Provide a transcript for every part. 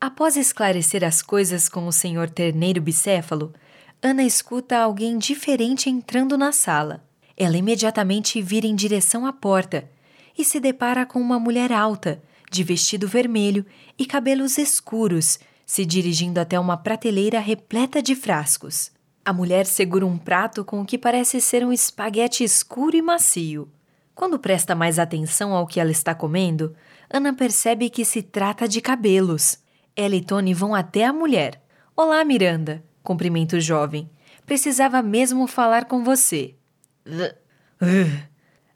Após esclarecer as coisas com o senhor terneiro bicéfalo, Ana escuta alguém diferente entrando na sala. Ela imediatamente vira em direção à porta e se depara com uma mulher alta, de vestido vermelho e cabelos escuros, se dirigindo até uma prateleira repleta de frascos. A mulher segura um prato com o que parece ser um espaguete escuro e macio. Quando presta mais atenção ao que ela está comendo, Ana percebe que se trata de cabelos. Ela e Tony vão até a mulher. Olá, Miranda, cumprimenta o jovem. Precisava mesmo falar com você.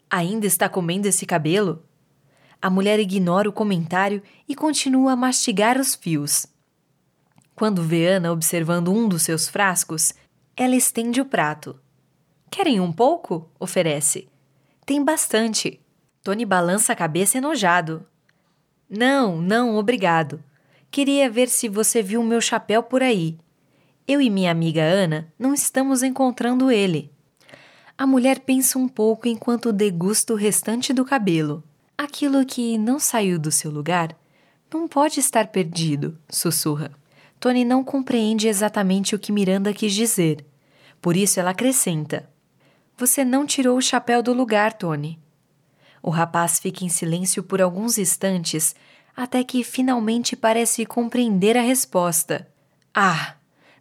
Ainda está comendo esse cabelo? A mulher ignora o comentário e continua a mastigar os fios. Quando vê Ana observando um dos seus frascos, ela estende o prato. Querem um pouco? oferece. Tem bastante. Tony balança a cabeça enojado. Não, não, obrigado. Queria ver se você viu o meu chapéu por aí. Eu e minha amiga Ana não estamos encontrando ele. A mulher pensa um pouco enquanto degusta o restante do cabelo. Aquilo que não saiu do seu lugar não pode estar perdido, sussurra. Tony não compreende exatamente o que Miranda quis dizer. Por isso ela acrescenta: Você não tirou o chapéu do lugar, Tony. O rapaz fica em silêncio por alguns instantes, até que finalmente parece compreender a resposta. Ah,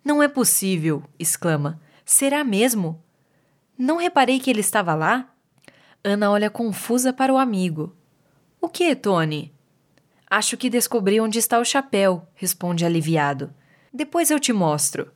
não é possível! exclama. Será mesmo? Não reparei que ele estava lá? Ana olha confusa para o amigo. O que, Tony? Acho que descobri onde está o chapéu, responde aliviado. Depois eu te mostro.